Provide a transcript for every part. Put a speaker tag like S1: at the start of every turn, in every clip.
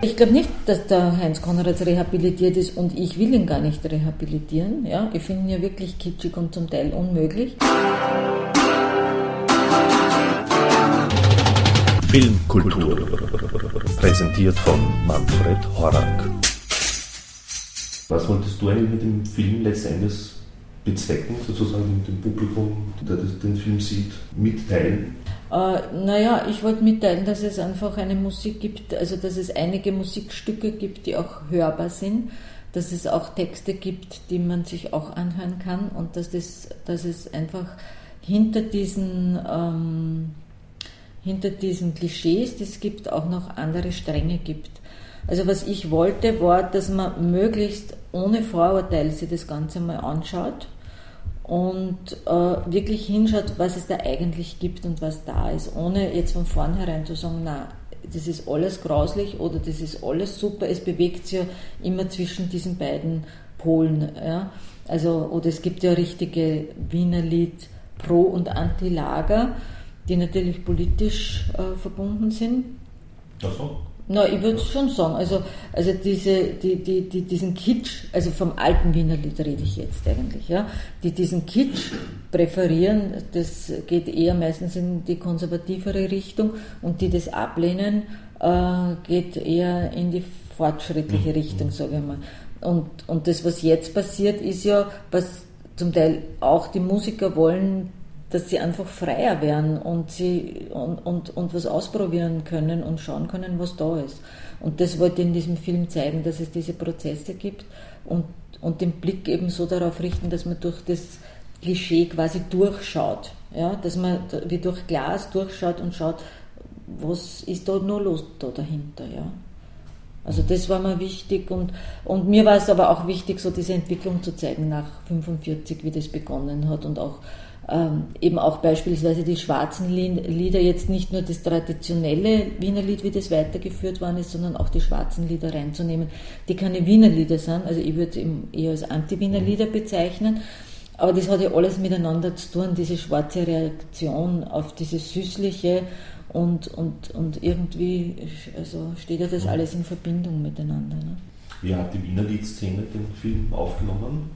S1: Ich glaube nicht, dass der Heinz Konrads rehabilitiert ist und ich will ihn gar nicht rehabilitieren. Ja? Ich finde ihn ja wirklich kitschig und zum Teil unmöglich.
S2: Filmkultur, präsentiert von Manfred Horak. Was wolltest du eigentlich mit dem Film letztendlich bezwecken, sozusagen mit dem Publikum, der den Film sieht, mitteilen?
S1: Äh, naja, ich wollte mitteilen, dass es einfach eine Musik gibt, also dass es einige Musikstücke gibt, die auch hörbar sind, dass es auch Texte gibt, die man sich auch anhören kann und dass, das, dass es einfach hinter diesen, ähm, hinter diesen Klischees, die es gibt, auch noch andere Stränge gibt. Also was ich wollte, war, dass man möglichst ohne Vorurteile sich das Ganze mal anschaut und äh, wirklich hinschaut, was es da eigentlich gibt und was da ist, ohne jetzt von vornherein zu sagen, na, das ist alles grauslich oder das ist alles super. Es bewegt sich ja immer zwischen diesen beiden Polen. Ja? Also, oder es gibt ja richtige Wiener Lied Pro- und Anti-Lager, die natürlich politisch äh, verbunden sind.
S2: Ach so.
S1: Na, ich würde schon sagen, also, also diese, die, die, die, diesen Kitsch, also vom alten Wiener Lied rede ich jetzt eigentlich, ja, die diesen Kitsch präferieren, das geht eher meistens in die konservativere Richtung und die das ablehnen, äh, geht eher in die fortschrittliche mhm. Richtung, sage ich mal. Und, und das, was jetzt passiert, ist ja, was zum Teil auch die Musiker wollen, dass sie einfach freier werden und, sie, und, und, und was ausprobieren können und schauen können, was da ist. Und das wollte ich in diesem Film zeigen, dass es diese Prozesse gibt und, und den Blick eben so darauf richten, dass man durch das Klischee quasi durchschaut. Ja? Dass man wie durch Glas durchschaut und schaut, was ist da nur los da dahinter. Ja? Also das war mir wichtig und, und mir war es aber auch wichtig, so diese Entwicklung zu zeigen nach 45, wie das begonnen hat und auch ähm, eben auch beispielsweise die schwarzen Lieder, jetzt nicht nur das traditionelle Wiener Lied, wie das weitergeführt worden ist, sondern auch die schwarzen Lieder reinzunehmen, die keine Wiener Lieder sind. Also ich würde es eher als Anti-Wiener Lieder bezeichnen. Aber das hat ja alles miteinander zu tun, diese schwarze Reaktion auf dieses Süßliche und, und, und irgendwie also steht ja das alles in Verbindung miteinander. Ne?
S2: Wie hat die Wiener Liedszene den Film aufgenommen?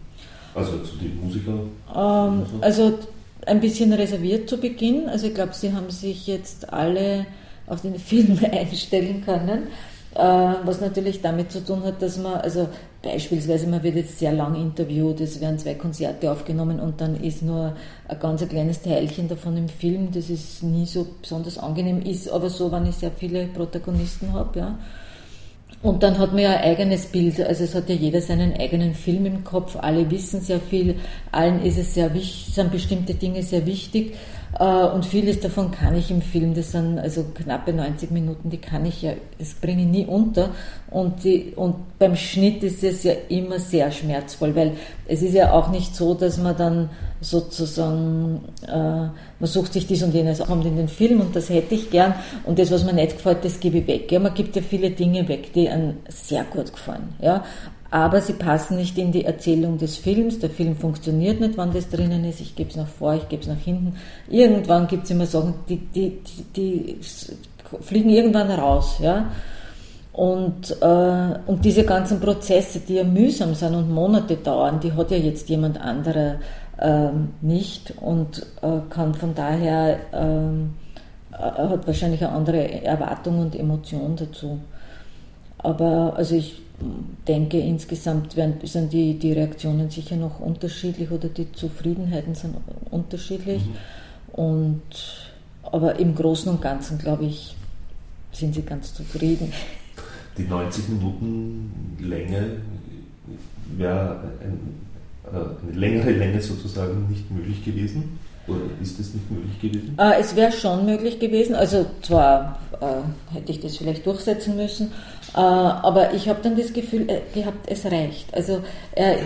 S2: Also zu den Musikern?
S1: Ähm, also ein bisschen reserviert zu Beginn. Also ich glaube, sie haben sich jetzt alle auf den Film einstellen können, äh, was natürlich damit zu tun hat, dass man, also beispielsweise, man wird jetzt sehr lang interviewt, es werden zwei Konzerte aufgenommen und dann ist nur ein ganz kleines Teilchen davon im Film, das ist nie so besonders angenehm, ist aber so, wenn ich sehr viele Protagonisten habe, ja. Und dann hat man ja ein eigenes Bild, also es hat ja jeder seinen eigenen Film im Kopf, alle wissen sehr viel, allen ist es sehr wichtig, sind bestimmte Dinge sehr wichtig und vieles davon kann ich im Film, das sind also knappe 90 Minuten, die kann ich ja, das bringe ich nie unter und, die, und beim Schnitt ist es ja immer sehr schmerzvoll, weil es ist ja auch nicht so, dass man dann sozusagen, äh, man sucht sich dies und jenes, kommt in den Film und das hätte ich gern und das, was mir nicht gefällt, das gebe ich weg. Ja, man gibt ja viele Dinge weg, die einem sehr gut gefallen. Ja, aber sie passen nicht in die Erzählung des Films. Der Film funktioniert nicht, wann das drinnen ist. Ich gebe es nach vor, ich gebe es nach hinten. Irgendwann gibt es immer Sachen, die, die, die, die, fliegen irgendwann raus. Ja? Und, äh, und diese ganzen Prozesse, die ja mühsam sind und Monate dauern, die hat ja jetzt jemand anderer ähm, nicht und äh, kann von daher, ähm, äh, hat wahrscheinlich eine andere Erwartung und Emotion dazu. Aber also ich denke, insgesamt werden, sind die, die Reaktionen sicher noch unterschiedlich oder die Zufriedenheiten sind unterschiedlich. Mhm. Und, aber im Großen und Ganzen, glaube ich, sind sie ganz zufrieden.
S2: Die 90 Minuten Länge wäre ein äh, eine längere Länge sozusagen nicht möglich gewesen? Oder ist das nicht möglich gewesen?
S1: Äh, es wäre schon möglich gewesen. Also zwar äh, hätte ich das vielleicht durchsetzen müssen, aber ich habe dann das Gefühl äh, gehabt, es reicht. Also äh,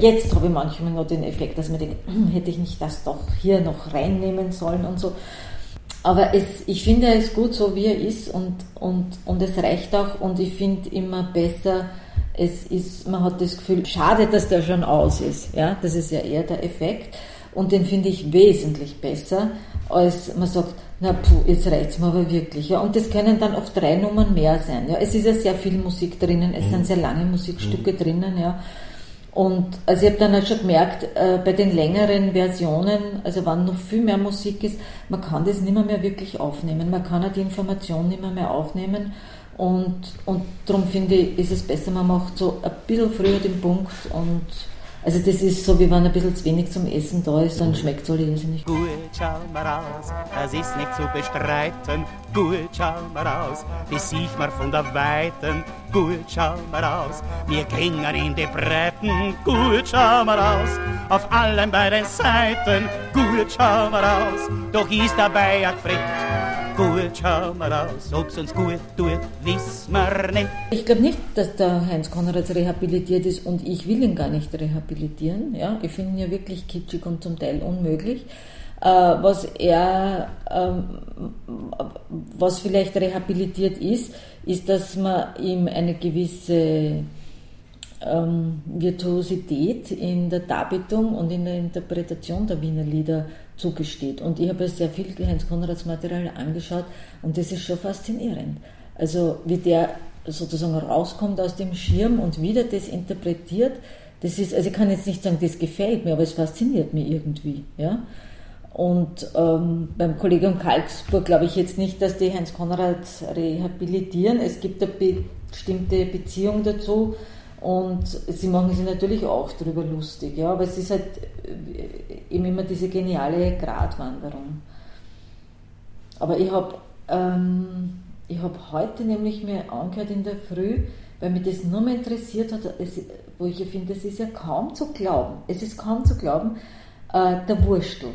S1: jetzt habe ich manchmal noch den Effekt, dass man denkt, hm, hätte ich nicht das doch hier noch reinnehmen sollen und so. Aber es, ich finde es gut so, wie er ist und, und, und es reicht auch und ich finde immer besser, es ist, man hat das Gefühl, schade, dass der schon aus ist. Ja? Das ist ja eher der Effekt. Und den finde ich wesentlich besser, als man sagt, Na puh, jetzt reicht's mir aber wirklich. Ja. Und das können dann oft drei Nummern mehr sein. Ja. Es ist ja sehr viel Musik drinnen, es mhm. sind sehr lange Musikstücke mhm. drinnen, ja. Und also ich habe dann halt schon gemerkt, äh, bei den längeren Versionen, also wenn noch viel mehr Musik ist, man kann das nicht mehr, wirklich aufnehmen. Man kann auch die Information nicht mehr, mehr aufnehmen. Und, und darum finde ich, ist es besser, man macht so ein bisschen früher den Punkt und also das ist so, wie wenn ein bisschen zu wenig zum Essen da ist, dann schmeckt es alle nicht.
S3: Gut, schau mal raus, das ist nicht zu bestreiten. Gut, schau mal raus, das sieht man von der Weiten. Gut, schau mal raus, wir gingen in die Breiten. Gut, schau mal raus, auf allen beiden Seiten. Gut, schau mal raus, doch ist dabei ein Fritt gut, schau mal aus, ob's uns gut tut, wissen wir nicht.
S1: Ich glaube nicht, dass der Heinz Konrads rehabilitiert ist und ich will ihn gar nicht rehabilitieren. Ja? Ich finde ihn ja wirklich kitschig und zum Teil unmöglich. Äh, was er, ähm, was vielleicht rehabilitiert ist, ist, dass man ihm eine gewisse ähm, Virtuosität in der Darbietung und in der Interpretation der Wiener Lieder zugesteht. Und ich habe sehr viel Heinz Konrads Material angeschaut und das ist schon faszinierend. Also wie der sozusagen rauskommt aus dem Schirm und wieder das interpretiert, das ist, also ich kann jetzt nicht sagen, das gefällt mir, aber es fasziniert mich irgendwie. Ja? Und ähm, beim Kollegium Kalksburg glaube ich jetzt nicht, dass die Heinz Konrad rehabilitieren. Es gibt eine bestimmte Beziehung dazu und sie machen sich natürlich auch darüber lustig, ja, aber es ist halt eben immer diese geniale Gratwanderung. Aber ich habe ähm, hab heute nämlich mir angehört in der Früh, weil mich das nur mehr interessiert hat, es, wo ich finde, es ist ja kaum zu glauben, es ist kaum zu glauben, äh, der Wurstel,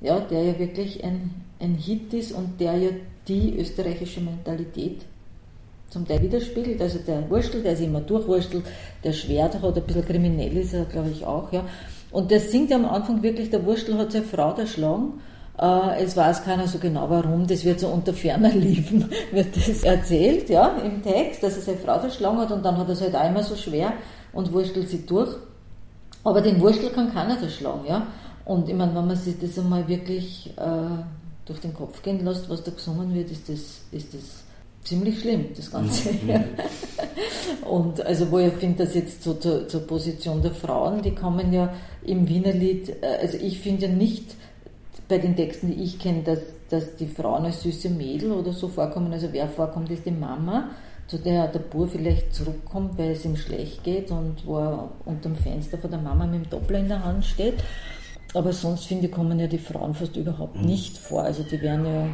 S1: ja, der ja wirklich ein, ein Hit ist und der ja die österreichische Mentalität zum Teil widerspiegelt. Also der Wurstel, der sich immer durchwurstelt, der Schwert hat, ein bisschen kriminell ist er, glaube ich, auch. Ja. Und der singt ja am Anfang wirklich, der Wurstel hat seine Frau erschlagen. Äh, es weiß keiner so genau warum, das wird so unter ferner Lieben wird das erzählt, ja, im Text, dass er seine Frau erschlagen hat und dann hat er es halt immer so schwer und wurstelt sie durch. Aber den Wurstel kann keiner erschlagen, ja. Und ich meine, wenn man sich das einmal wirklich äh, durch den Kopf gehen lässt, was da gesungen wird, ist das, ist das ziemlich schlimm, das Ganze. Mhm. und also wo ich finde, dass jetzt so zur, zur, Position der Frauen, die kommen ja im Wienerlied, äh, also ich finde ja nicht bei den Texten, die ich kenne, dass, dass die Frauen als süße Mädel oder so vorkommen, also wer vorkommt, ist die Mama, zu der der Bur vielleicht zurückkommt, weil es ihm schlecht geht und wo er unter dem Fenster von der Mama mit dem Doppler in der Hand steht. Aber sonst finde ich, kommen ja die Frauen fast überhaupt mhm. nicht vor. Also die werden ja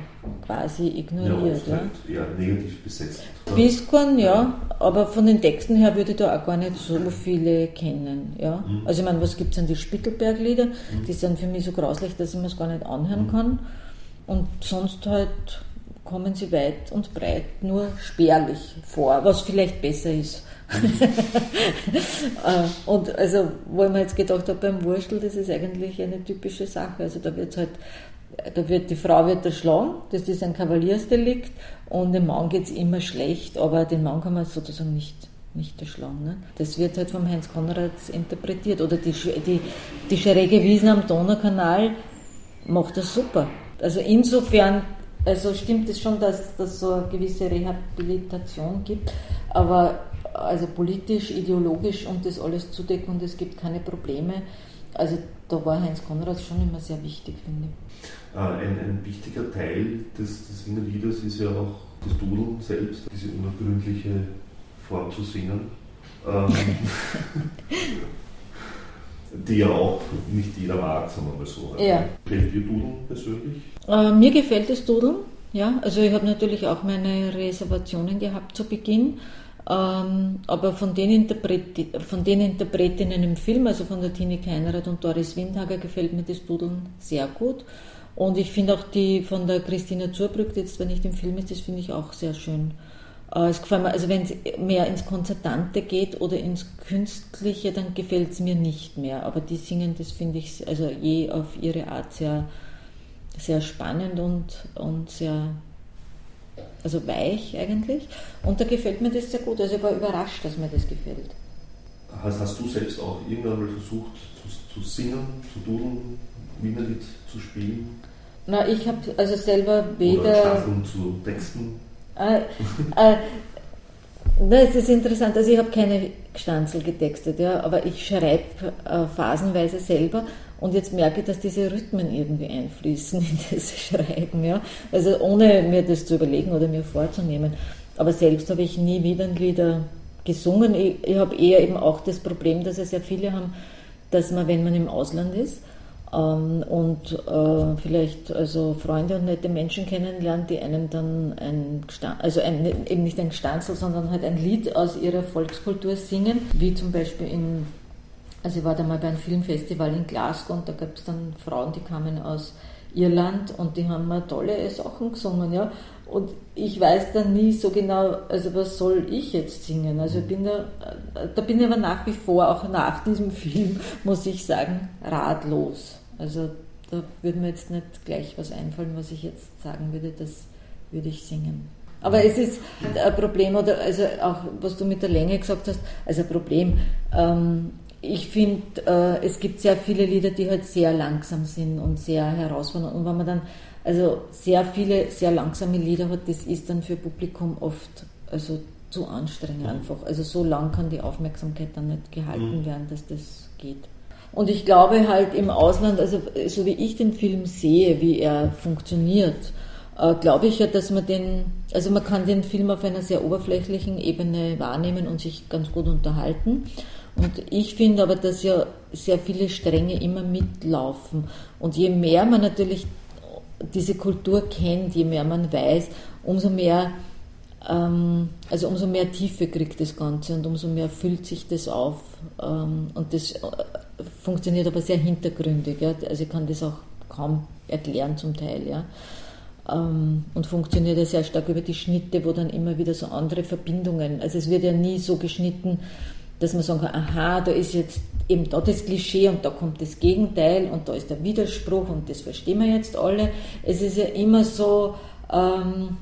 S1: quasi ignoriert. Ja,
S2: halt ja. negativ besetzt.
S1: Biskorn, ja, aber von den Texten her würde ich da auch gar nicht so viele kennen. Ja? Mhm. Also ich meine, was gibt es an die Spittelberg-Lieder? Mhm. Die sind für mich so grauslich, dass ich mir es gar nicht anhören mhm. kann. Und sonst halt kommen sie weit und breit nur spärlich vor, was vielleicht besser ist. Äh, und also, wo ich mir jetzt gedacht habe, beim Wurstel, das ist eigentlich eine typische Sache. Also da wird halt, da wird die Frau wird erschlagen, das ist ein Kavaliersdelikt und dem Mann geht es immer schlecht, aber den Mann kann man sozusagen nicht nicht erschlagen. Ne? Das wird halt vom Heinz Konrads interpretiert. Oder die, die, die schräge Wiesen am Donaukanal macht das super. Also insofern also stimmt es schon, dass es so eine gewisse Rehabilitation gibt, aber also politisch, ideologisch und das alles zudecken und es gibt keine Probleme. Also da war Heinz Konrad schon immer sehr wichtig, finde ich.
S2: Äh, ein, ein wichtiger Teil des, des Wiener Liedes ist ja auch das Dudeln selbst, diese unergründliche Form zu singen. Ähm, die ja auch nicht jeder mag, sagen wir mal so.
S1: Ja.
S2: Gefällt dir Dudeln persönlich?
S1: Äh, mir gefällt das Dudeln, ja. Also ich habe natürlich auch meine Reservationen gehabt zu Beginn. Ähm, aber von den, von den Interpretinnen im Film, also von der Tine Keinrath und Doris Windhager, gefällt mir das Dudeln sehr gut. Und ich finde auch die von der Christina Zurbrück, die jetzt zwar nicht im Film ist, das finde ich auch sehr schön. Äh, es gefällt mir, also wenn es mehr ins Konzertante geht oder ins Künstliche, dann gefällt es mir nicht mehr. Aber die singen, das finde ich also je auf ihre Art sehr, sehr spannend und, und sehr also weich eigentlich. Und da gefällt mir das sehr gut. Also ich war überrascht, dass mir das gefällt.
S2: Hast, hast du selbst auch irgendwann mal versucht zu, zu singen, zu dudeln, Wienerlied zu spielen?
S1: Na, ich habe also selber weder. Oder
S2: Staffeln zu Texten.
S1: Äh, äh, das ist interessant. Also ich habe keine Gstanzel getextet, ja, aber ich schreibe äh, phasenweise selber und jetzt merke ich, dass diese Rhythmen irgendwie einfließen in das Schreiben, ja. Also ohne mir das zu überlegen oder mir vorzunehmen. Aber selbst habe ich nie wieder Lieder gesungen. Ich, ich habe eher eben auch das Problem, dass es sehr viele haben, dass man, wenn man im Ausland ist, ähm, und äh, vielleicht also Freunde und nette Menschen kennenlernt, die einem dann ein, also ein, eben nicht ein Gestanzel, sondern halt ein Lied aus ihrer Volkskultur singen, wie zum Beispiel in, also ich war da mal bei einem Filmfestival in Glasgow und da gab es dann Frauen, die kamen aus Irland und die haben mir tolle Sachen gesungen, ja. Und ich weiß dann nie so genau, also was soll ich jetzt singen? Also bin da, da bin ich aber nach wie vor, auch nach diesem Film, muss ich sagen, ratlos. Also da würde mir jetzt nicht gleich was einfallen, was ich jetzt sagen würde, das würde ich singen. Aber es ist ein Problem, oder also auch was du mit der Länge gesagt hast, also ein Problem. Ähm, ich finde, äh, es gibt sehr viele Lieder, die halt sehr langsam sind und sehr herausfordernd. Und wenn man dann also sehr viele sehr langsame Lieder hat, das ist dann für Publikum oft also zu anstrengend einfach. Also so lang kann die Aufmerksamkeit dann nicht gehalten mhm. werden, dass das geht. Und ich glaube halt im Ausland, also so wie ich den Film sehe, wie er funktioniert, äh, glaube ich ja, dass man den, also man kann den Film auf einer sehr oberflächlichen Ebene wahrnehmen und sich ganz gut unterhalten. Und ich finde aber, dass ja sehr viele Stränge immer mitlaufen. Und je mehr man natürlich diese Kultur kennt, je mehr man weiß, umso mehr ähm, also umso mehr Tiefe kriegt das Ganze und umso mehr füllt sich das auf. Ähm, und das äh, funktioniert aber sehr hintergründig. Ja? Also ich kann das auch kaum erklären zum Teil. Ja? Ähm, und funktioniert ja sehr stark über die Schnitte, wo dann immer wieder so andere Verbindungen, also es wird ja nie so geschnitten, dass man sagen kann, aha, da ist jetzt eben da das Klischee und da kommt das Gegenteil und da ist der Widerspruch und das verstehen wir jetzt alle. Es ist ja immer so, ähm,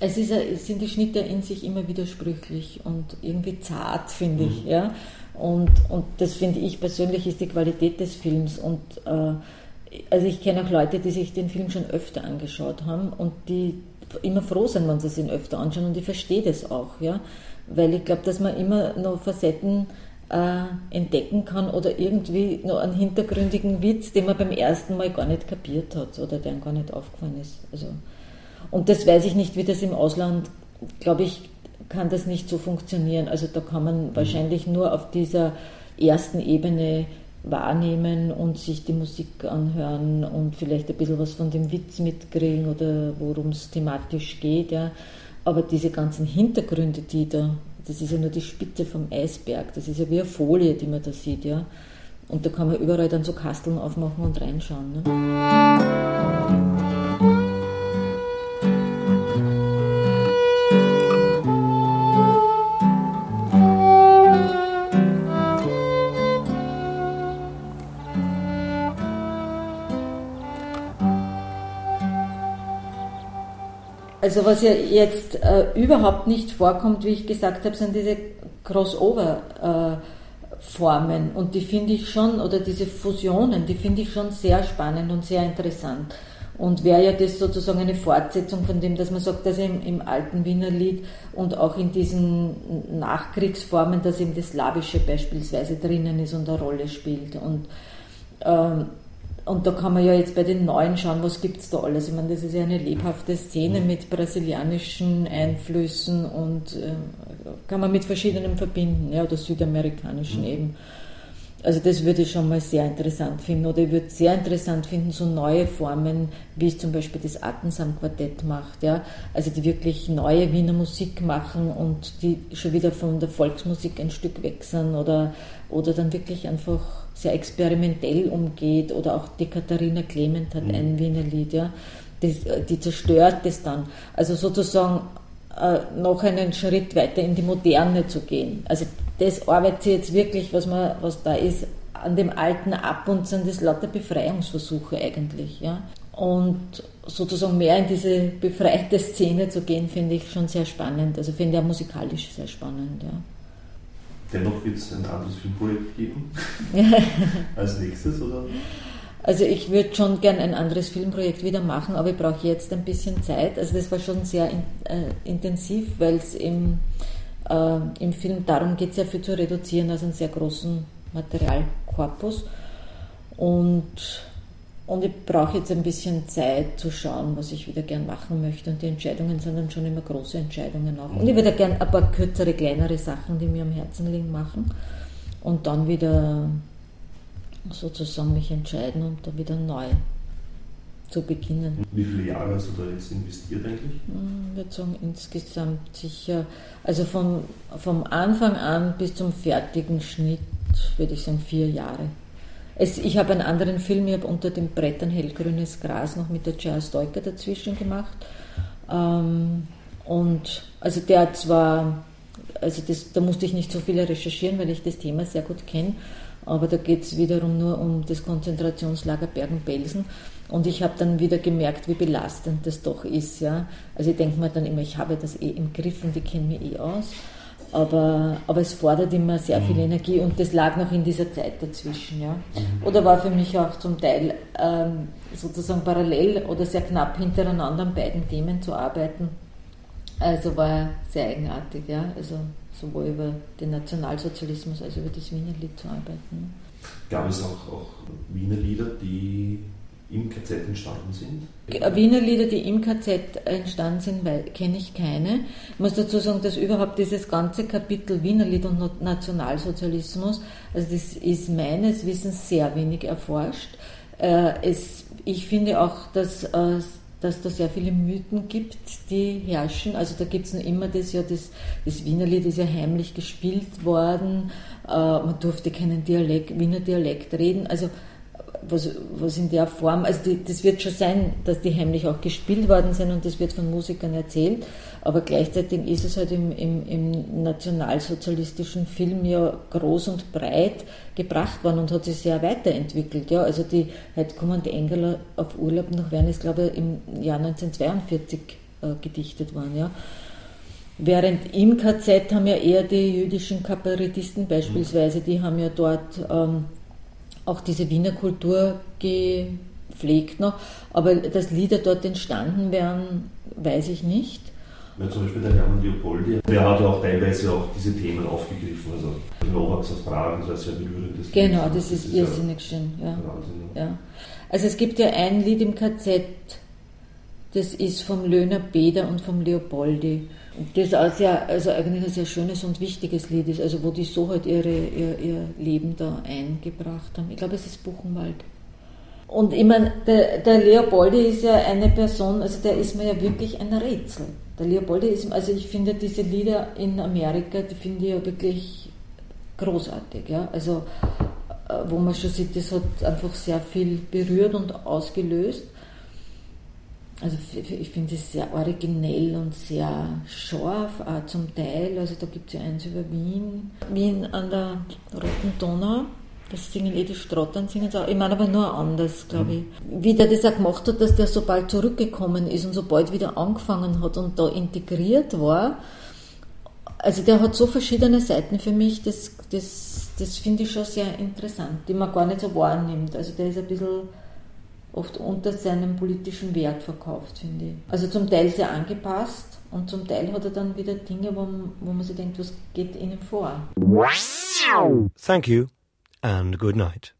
S1: es, ist, es sind die Schnitte in sich immer widersprüchlich und irgendwie zart, finde ich. Mhm. Ja? Und, und das finde ich persönlich ist die Qualität des Films. Und äh, also ich kenne auch Leute, die sich den Film schon öfter angeschaut haben und die immer froh sind, wenn sie sich ihn öfter anschauen und ich verstehe das auch, ja. Weil ich glaube, dass man immer noch Facetten äh, entdecken kann oder irgendwie noch einen hintergründigen Witz, den man beim ersten Mal gar nicht kapiert hat oder der gar nicht aufgefallen ist. Also und das weiß ich nicht, wie das im Ausland, glaube ich, kann das nicht so funktionieren. Also da kann man mhm. wahrscheinlich nur auf dieser ersten Ebene wahrnehmen und sich die Musik anhören und vielleicht ein bisschen was von dem Witz mitkriegen oder worum es thematisch geht. Ja. Aber diese ganzen Hintergründe, die da, das ist ja nur die Spitze vom Eisberg, das ist ja wie eine Folie, die man da sieht. Ja. Und da kann man überall dann so Kasteln aufmachen und reinschauen. Ne. Also was ja jetzt äh, überhaupt nicht vorkommt, wie ich gesagt habe, sind diese Crossover-Formen. Äh, und die finde ich schon, oder diese Fusionen, die finde ich schon sehr spannend und sehr interessant. Und wäre ja das sozusagen eine Fortsetzung von dem, dass man sagt, dass im, im alten Wiener Lied und auch in diesen Nachkriegsformen, dass eben das Slawische beispielsweise drinnen ist und eine Rolle spielt. Und ähm, und da kann man ja jetzt bei den Neuen schauen, was gibt es da alles. Ich meine, das ist ja eine lebhafte Szene mit brasilianischen Einflüssen und äh, kann man mit verschiedenen verbinden, ja, oder südamerikanischen mhm. eben. Also das würde ich schon mal sehr interessant finden. Oder ich würde sehr interessant finden, so neue Formen, wie es zum Beispiel das Attensam-Quartett macht. Ja? Also die wirklich neue Wiener Musik machen und die schon wieder von der Volksmusik ein Stück wechseln oder, oder dann wirklich einfach sehr experimentell umgeht oder auch die Katharina Clement hat mhm. ein Wiener Lied, ja, die, die zerstört das dann. Also sozusagen äh, noch einen Schritt weiter in die Moderne zu gehen. Also das arbeitet sie jetzt wirklich, was, man, was da ist, an dem Alten ab und sind das lauter Befreiungsversuche eigentlich. Ja? Und sozusagen mehr in diese befreite Szene zu gehen, finde ich schon sehr spannend. Also finde ich auch musikalisch sehr spannend. Ja.
S2: Dennoch wird es ein anderes Filmprojekt geben als nächstes, oder?
S1: Also ich würde schon gern ein anderes Filmprojekt wieder machen, aber ich brauche jetzt ein bisschen Zeit. Also das war schon sehr in, äh, intensiv, weil es im, äh, im Film darum geht, sehr viel zu reduzieren, also einen sehr großen Materialkorpus. Und, und ich brauche jetzt ein bisschen Zeit zu schauen, was ich wieder gern machen möchte. Und die Entscheidungen sind dann schon immer große Entscheidungen auch. Und ich würde gern ein paar kürzere, kleinere Sachen, die mir am Herzen liegen, machen. Und dann wieder sozusagen mich entscheiden und da wieder neu zu beginnen.
S2: Wie viele Jahre hast du da jetzt investiert eigentlich?
S1: Hm, ich würde sagen insgesamt sicher, also vom, vom Anfang an bis zum fertigen Schnitt würde ich sagen vier Jahre. Es, ich habe einen anderen Film, ich habe unter den Brettern hellgrünes Gras noch mit der Jazz Stoiker dazwischen gemacht. Ähm, und also der zwar, also das, da musste ich nicht so viel recherchieren, weil ich das Thema sehr gut kenne, aber da geht es wiederum nur um das Konzentrationslager Bergen-Belsen. Und ich habe dann wieder gemerkt, wie belastend das doch ist. Ja? Also ich denke mir dann immer, ich habe das eh im Griff und ich kenne mich eh aus aber, aber es fordert immer sehr viel mhm. Energie und das lag noch in dieser Zeit dazwischen. Ja. Mhm. Oder war für mich auch zum Teil ähm, sozusagen parallel oder sehr knapp hintereinander an beiden Themen zu arbeiten. Also war sehr eigenartig, ja. Also sowohl über den Nationalsozialismus als auch über das Wiener Lied zu arbeiten.
S2: Gab es auch, auch Wiener Lieder, die im KZ entstanden sind?
S1: Wiener Lieder, die im KZ entstanden sind, kenne ich keine. Ich muss dazu sagen, dass überhaupt dieses ganze Kapitel Wiener Lied und Nationalsozialismus, also das ist meines Wissens sehr wenig erforscht. Äh, es, ich finde auch, dass, äh, dass da sehr viele Mythen gibt, die herrschen. Also da gibt es noch immer das ja, das, das Wienerlied ist ja heimlich gespielt worden, äh, man durfte keinen Dialekt, Wiener Dialekt reden. Also was, was in der Form, also die, das wird schon sein, dass die heimlich auch gespielt worden sind und das wird von Musikern erzählt, aber gleichzeitig ist es halt im, im, im nationalsozialistischen Film ja groß und breit gebracht worden und hat sich sehr weiterentwickelt. Ja. Also die, heute kommen die Engel auf Urlaub nach Wien, ist glaube ich im Jahr 1942 äh, gedichtet worden. Ja. Während im KZ haben ja eher die jüdischen Kabarettisten beispielsweise, die haben ja dort ähm, auch diese Wiener Kultur gepflegt noch. Aber dass Lieder dort entstanden wären, weiß ich nicht.
S2: Ja, zum Beispiel der Hermann Leopoldi, der hat ja auch teilweise auch diese Themen aufgegriffen. Also Novaks aus Prag, das ist ja berührendes.
S1: Genau, das, das ist, ist irrsinnig schön. Ja. Wahnsinn, ja. Also es gibt ja ein Lied im KZ, das ist vom Löhner Beder und vom Leopoldi das auch sehr, also eigentlich ein sehr schönes und wichtiges Lied ist, also wo die so halt ihre, ihr, ihr Leben da eingebracht haben. Ich glaube, es ist Buchenwald. Und ich meine, der, der Leopoldi ist ja eine Person, also der ist mir ja wirklich ein Rätsel. Der Leopoldi ist, also ich finde diese Lieder in Amerika, die finde ich ja wirklich großartig, ja. Also, äh, wo man schon sieht, das hat einfach sehr viel berührt und ausgelöst. Also ich finde es sehr originell und sehr scharf, auch zum Teil. Also da gibt es ja eins über Wien, Wien an der Roten Donau. Das singen eh die Strottern, singen auch. Ich meine aber nur anders, glaube ich. Wie der das auch gemacht hat, dass der so bald zurückgekommen ist und so bald wieder angefangen hat und da integriert war. Also der hat so verschiedene Seiten für mich, das, das, das finde ich schon sehr interessant, die man gar nicht so wahrnimmt. Also der ist ein bisschen oft unter seinem politischen Wert verkauft, finde ich. Also zum Teil sehr angepasst und zum Teil hat er dann wieder Dinge, wo, wo man sich denkt, was geht ihnen vor.
S3: Thank you and good night.